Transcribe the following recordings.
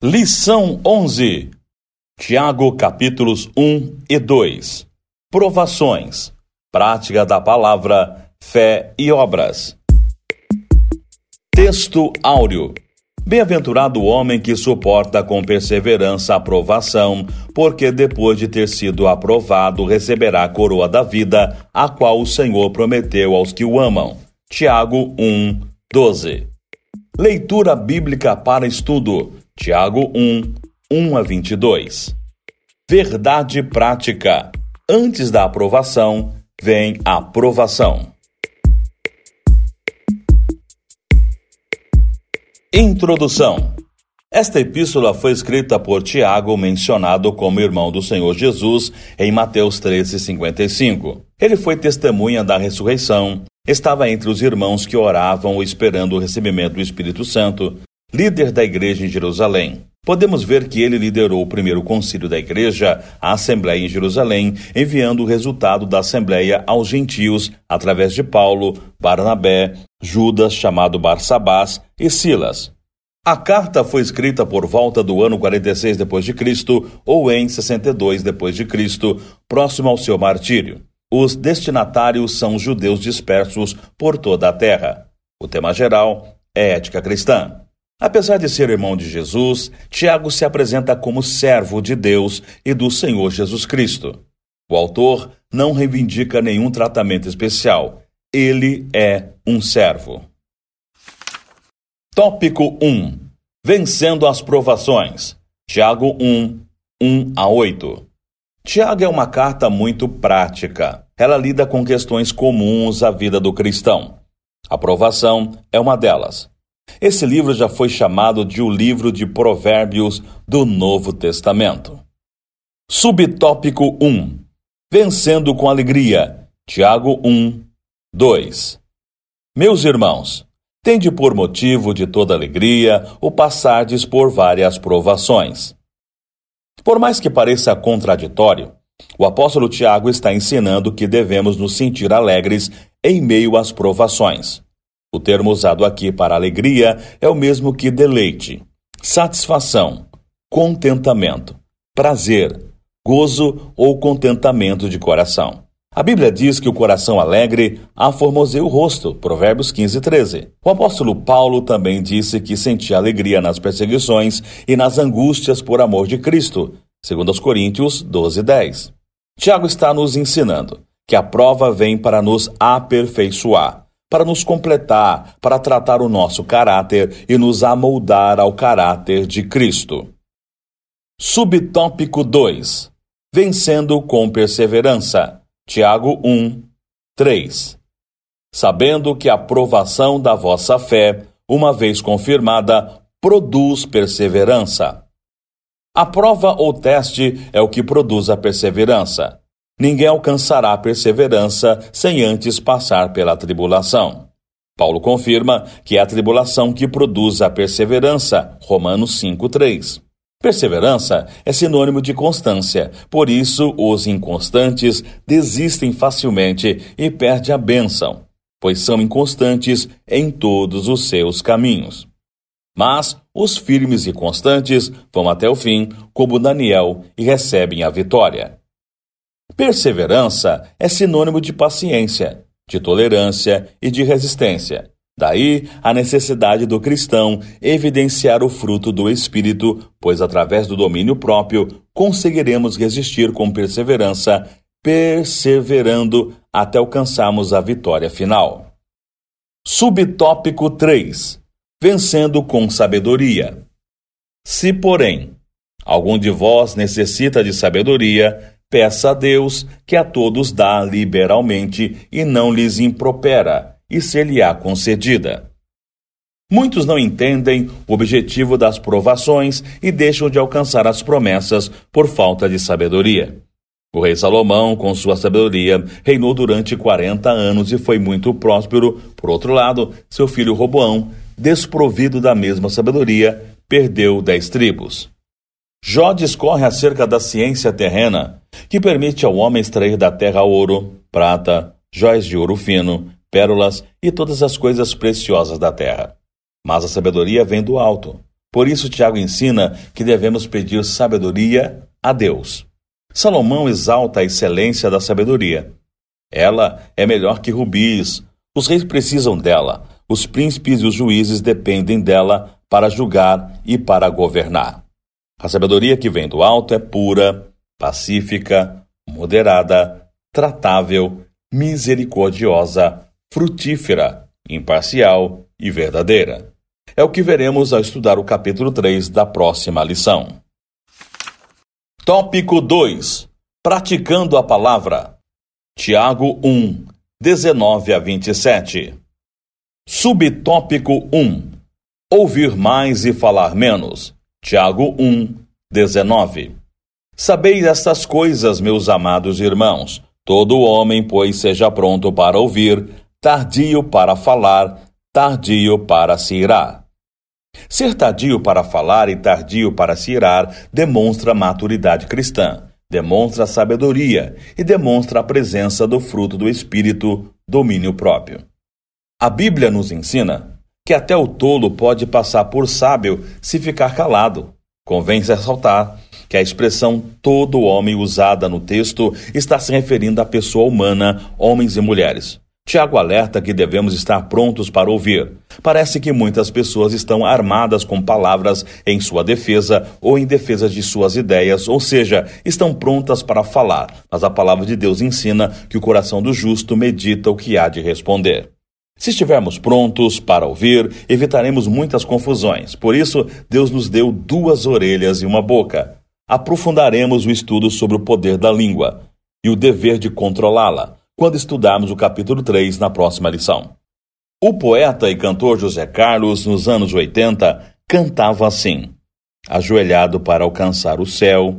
Lição 11. Tiago capítulos 1 e 2. Provações. Prática da palavra, fé e obras. Texto áureo. Bem-aventurado o homem que suporta com perseverança a provação, porque depois de ter sido aprovado receberá a coroa da vida, a qual o Senhor prometeu aos que o amam. Tiago 1, 12. Leitura bíblica para estudo. Tiago 1, 1 a 22. Verdade prática. Antes da aprovação, vem a provação. Introdução. Esta epístola foi escrita por Tiago, mencionado como irmão do Senhor Jesus em Mateus 13:55. Ele foi testemunha da ressurreição, estava entre os irmãos que oravam esperando o recebimento do Espírito Santo, líder da igreja em Jerusalém. Podemos ver que ele liderou o primeiro concílio da igreja, a Assembleia em Jerusalém, enviando o resultado da Assembleia aos gentios através de Paulo, Barnabé, Judas, chamado Barsabás, e Silas. A carta foi escrita por volta do ano 46 depois de Cristo ou em 62 depois de Cristo, próximo ao seu martírio. Os destinatários são judeus dispersos por toda a terra. O tema geral é ética cristã. Apesar de ser irmão de Jesus, Tiago se apresenta como servo de Deus e do Senhor Jesus Cristo. O autor não reivindica nenhum tratamento especial. Ele é um servo. Tópico 1. Vencendo as provações. Tiago 1, 1 a 8. Tiago é uma carta muito prática. Ela lida com questões comuns à vida do cristão. A provação é uma delas. Esse livro já foi chamado de o livro de Provérbios do Novo Testamento. Subtópico 1. Vencendo com alegria. Tiago 1, 2. Meus irmãos, tende por motivo de toda alegria o passardes por várias provações. Por mais que pareça contraditório, o apóstolo Tiago está ensinando que devemos nos sentir alegres em meio às provações. O termo usado aqui para alegria é o mesmo que deleite, satisfação, contentamento, prazer, gozo ou contentamento de coração. A Bíblia diz que o coração alegre aformoseia o rosto, Provérbios 15, 13. O apóstolo Paulo também disse que sentia alegria nas perseguições e nas angústias por amor de Cristo, segundo os Coríntios 12, 10. Tiago está nos ensinando que a prova vem para nos aperfeiçoar para nos completar, para tratar o nosso caráter e nos amoldar ao caráter de Cristo. Subtópico 2 Vencendo com perseverança. Tiago 1, 3 Sabendo que a provação da vossa fé, uma vez confirmada, produz perseverança. A prova ou teste é o que produz a perseverança. Ninguém alcançará a perseverança sem antes passar pela tribulação. Paulo confirma que é a tribulação que produz a perseverança, Romanos 5:3. Perseverança é sinônimo de constância, por isso os inconstantes desistem facilmente e perdem a bênção, pois são inconstantes em todos os seus caminhos. Mas os firmes e constantes vão até o fim, como Daniel, e recebem a vitória. Perseverança é sinônimo de paciência, de tolerância e de resistência. Daí a necessidade do cristão evidenciar o fruto do Espírito, pois através do domínio próprio conseguiremos resistir com perseverança, perseverando até alcançarmos a vitória final. Subtópico 3 Vencendo com sabedoria. Se, porém, algum de vós necessita de sabedoria, Peça a Deus que a todos dá liberalmente e não lhes impropera, e ser-lhe-á concedida. Muitos não entendem o objetivo das provações e deixam de alcançar as promessas por falta de sabedoria. O rei Salomão, com sua sabedoria, reinou durante 40 anos e foi muito próspero. Por outro lado, seu filho Roboão, desprovido da mesma sabedoria, perdeu dez tribos. Jó discorre acerca da ciência terrena, que permite ao homem extrair da terra ouro, prata, jóias de ouro fino, pérolas e todas as coisas preciosas da terra. Mas a sabedoria vem do alto, Por isso, Tiago ensina que devemos pedir sabedoria a Deus. Salomão exalta a excelência da sabedoria. Ela é melhor que rubis. Os reis precisam dela. Os príncipes e os juízes dependem dela para julgar e para governar. A sabedoria que vem do alto é pura, pacífica, moderada, tratável, misericordiosa, frutífera, imparcial e verdadeira. É o que veremos ao estudar o capítulo 3 da próxima lição. Tópico 2: Praticando a palavra. Tiago 1, 19 a 27. Subtópico 1: Ouvir mais e falar menos. Tiago 1, 19. Sabeis estas coisas, meus amados irmãos. Todo homem, pois, seja pronto para ouvir, tardio para falar, tardio para se irar. Ser tardio para falar e tardio para se irar demonstra maturidade cristã, demonstra sabedoria e demonstra a presença do fruto do Espírito, domínio próprio. A Bíblia nos ensina que até o tolo pode passar por sábio se ficar calado. Convém ressaltar que a expressão todo homem usada no texto está se referindo à pessoa humana, homens e mulheres. Tiago alerta que devemos estar prontos para ouvir. Parece que muitas pessoas estão armadas com palavras em sua defesa ou em defesa de suas ideias, ou seja, estão prontas para falar, mas a palavra de Deus ensina que o coração do justo medita o que há de responder. Se estivermos prontos para ouvir, evitaremos muitas confusões. Por isso, Deus nos deu duas orelhas e uma boca. Aprofundaremos o estudo sobre o poder da língua e o dever de controlá-la quando estudarmos o capítulo 3 na próxima lição. O poeta e cantor José Carlos, nos anos 80, cantava assim: ajoelhado para alcançar o céu,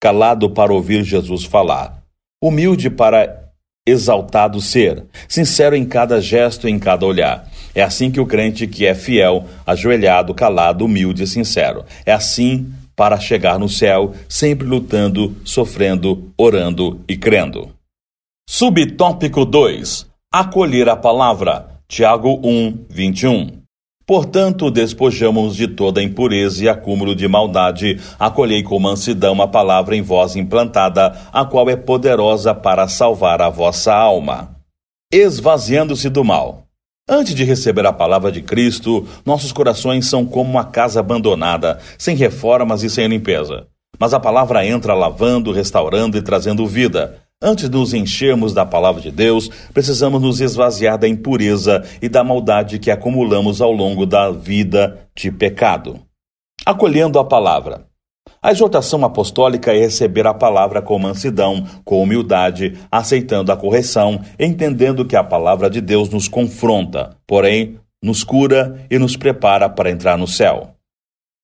calado para ouvir Jesus falar, humilde para exaltado ser, sincero em cada gesto e em cada olhar. É assim que o crente que é fiel, ajoelhado, calado, humilde e sincero. É assim para chegar no céu, sempre lutando, sofrendo, orando e crendo. Subtópico 2: Acolher a palavra. Tiago 1, 21. Portanto, despojamos de toda impureza e acúmulo de maldade, acolhei com mansidão a palavra em vós implantada, a qual é poderosa para salvar a vossa alma. Esvaziando-se do mal. Antes de receber a palavra de Cristo, nossos corações são como uma casa abandonada, sem reformas e sem limpeza. Mas a palavra entra lavando, restaurando e trazendo vida. Antes de nos enchermos da palavra de Deus, precisamos nos esvaziar da impureza e da maldade que acumulamos ao longo da vida de pecado. Acolhendo a palavra. A exortação apostólica é receber a palavra com mansidão, com humildade, aceitando a correção, entendendo que a palavra de Deus nos confronta, porém, nos cura e nos prepara para entrar no céu.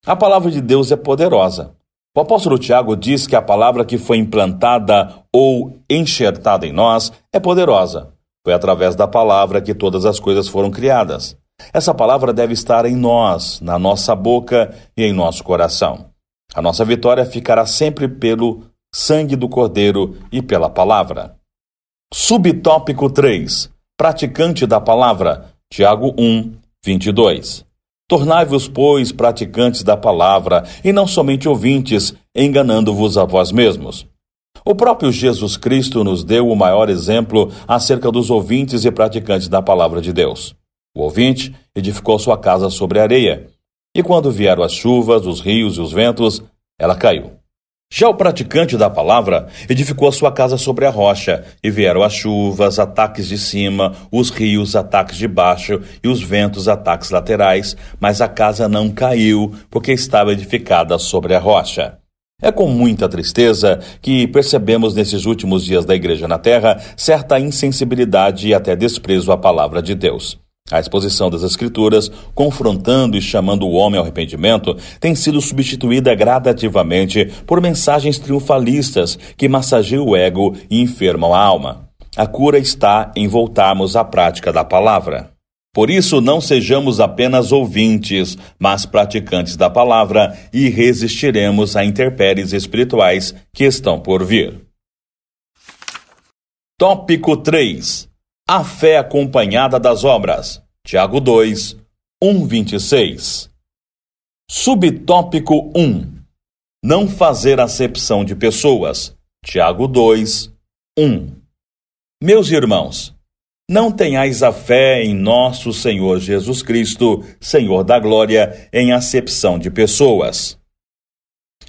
A palavra de Deus é poderosa. O apóstolo Tiago diz que a palavra que foi implantada ou enxertada em nós é poderosa. Foi através da palavra que todas as coisas foram criadas. Essa palavra deve estar em nós, na nossa boca e em nosso coração. A nossa vitória ficará sempre pelo sangue do Cordeiro e pela palavra. Subtópico 3. Praticante da palavra. Tiago 1, 22. Tornai-vos, pois, praticantes da palavra, e não somente ouvintes, enganando-vos a vós mesmos. O próprio Jesus Cristo nos deu o maior exemplo acerca dos ouvintes e praticantes da palavra de Deus. O ouvinte edificou sua casa sobre areia, e quando vieram as chuvas, os rios e os ventos, ela caiu. Já o praticante da palavra edificou a sua casa sobre a rocha, e vieram as chuvas, ataques de cima, os rios, ataques de baixo, e os ventos, ataques laterais, mas a casa não caiu, porque estava edificada sobre a rocha. É com muita tristeza que percebemos nesses últimos dias da Igreja na Terra certa insensibilidade e até desprezo à palavra de Deus. A exposição das Escrituras, confrontando e chamando o homem ao arrependimento, tem sido substituída gradativamente por mensagens triunfalistas que massageiam o ego e enfermam a alma. A cura está em voltarmos à prática da palavra. Por isso, não sejamos apenas ouvintes, mas praticantes da palavra e resistiremos a intempéries espirituais que estão por vir. Tópico 3 a fé acompanhada das obras. Tiago 2, 1, 26. Subtópico 1. Não fazer acepção de pessoas. Tiago 2, 1. Meus irmãos, não tenhais a fé em nosso Senhor Jesus Cristo, Senhor da glória, em acepção de pessoas.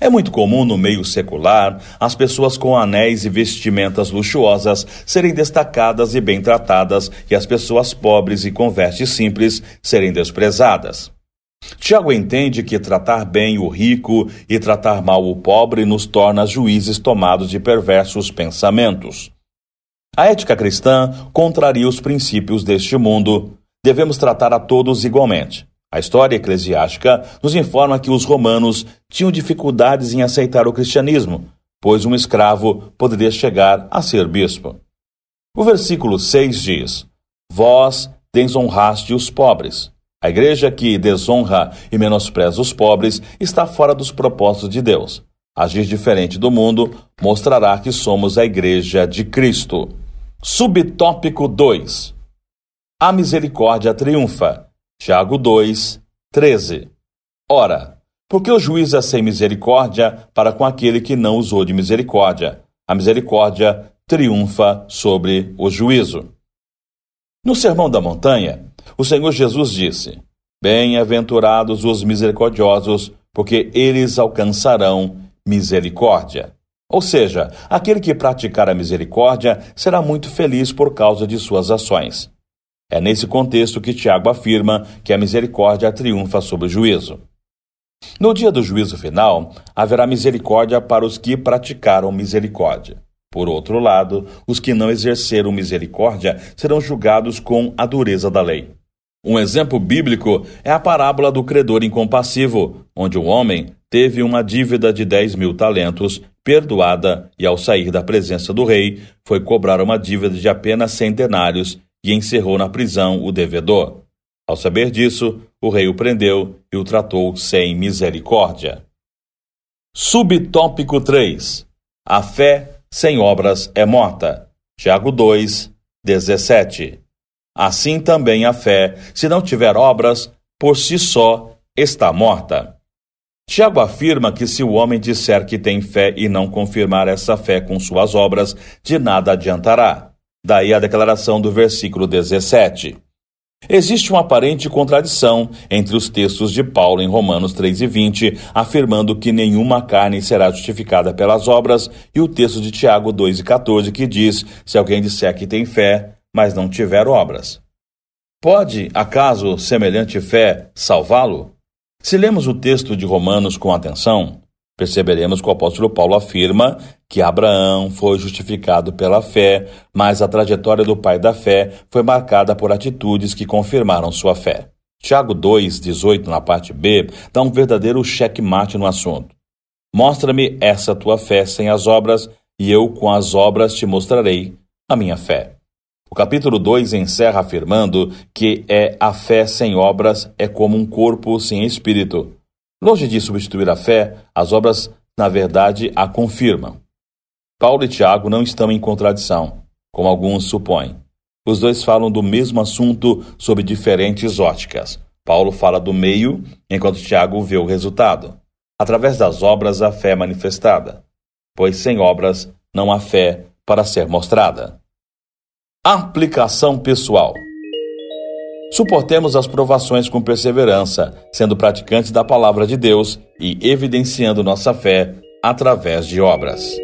É muito comum no meio secular as pessoas com anéis e vestimentas luxuosas serem destacadas e bem tratadas e as pessoas pobres e com vestes simples serem desprezadas. Tiago entende que tratar bem o rico e tratar mal o pobre nos torna juízes tomados de perversos pensamentos. A ética cristã contraria os princípios deste mundo. Devemos tratar a todos igualmente. A história eclesiástica nos informa que os romanos tinham dificuldades em aceitar o cristianismo, pois um escravo poderia chegar a ser bispo. O versículo 6 diz: Vós desonraste os pobres. A igreja que desonra e menospreza os pobres está fora dos propósitos de Deus. Agir diferente do mundo mostrará que somos a igreja de Cristo. Subtópico 2. A misericórdia triunfa. Tiago 2, 13. Ora, porque o juiz é sem misericórdia para com aquele que não usou de misericórdia? A misericórdia triunfa sobre o juízo. No Sermão da Montanha, o Senhor Jesus disse: Bem-aventurados os misericordiosos, porque eles alcançarão misericórdia. Ou seja, aquele que praticar a misericórdia será muito feliz por causa de suas ações. É nesse contexto que Tiago afirma que a misericórdia triunfa sobre o juízo. No dia do juízo final, haverá misericórdia para os que praticaram misericórdia. Por outro lado, os que não exerceram misericórdia serão julgados com a dureza da lei. Um exemplo bíblico é a parábola do credor incompassivo, onde um homem teve uma dívida de 10 mil talentos perdoada e, ao sair da presença do rei, foi cobrar uma dívida de apenas cem denários e encerrou na prisão o devedor. Ao saber disso, o rei o prendeu e o tratou sem misericórdia. Subtópico 3. A fé sem obras é morta. Tiago 2, 17. Assim também a fé, se não tiver obras, por si só está morta. Tiago afirma que se o homem disser que tem fé e não confirmar essa fé com suas obras, de nada adiantará. Daí a declaração do versículo 17. Existe uma aparente contradição entre os textos de Paulo em Romanos 3 e 20, afirmando que nenhuma carne será justificada pelas obras, e o texto de Tiago 2 e 14, que diz: se alguém disser que tem fé, mas não tiver obras. Pode, acaso, semelhante fé salvá-lo? Se lemos o texto de Romanos com atenção, perceberemos que o apóstolo Paulo afirma que Abraão foi justificado pela fé, mas a trajetória do pai da fé foi marcada por atitudes que confirmaram sua fé. Tiago 2,18, na parte B, dá um verdadeiro checkmate no assunto. Mostra-me essa tua fé sem as obras, e eu com as obras te mostrarei a minha fé. O capítulo 2 encerra afirmando que é a fé sem obras é como um corpo sem espírito. Longe de substituir a fé, as obras, na verdade, a confirmam. Paulo e Tiago não estão em contradição, como alguns supõem. Os dois falam do mesmo assunto sob diferentes óticas. Paulo fala do meio, enquanto Tiago vê o resultado. Através das obras, a fé é manifestada, pois sem obras não há fé para ser mostrada. Aplicação pessoal. Suportemos as provações com perseverança, sendo praticantes da palavra de Deus e evidenciando nossa fé através de obras.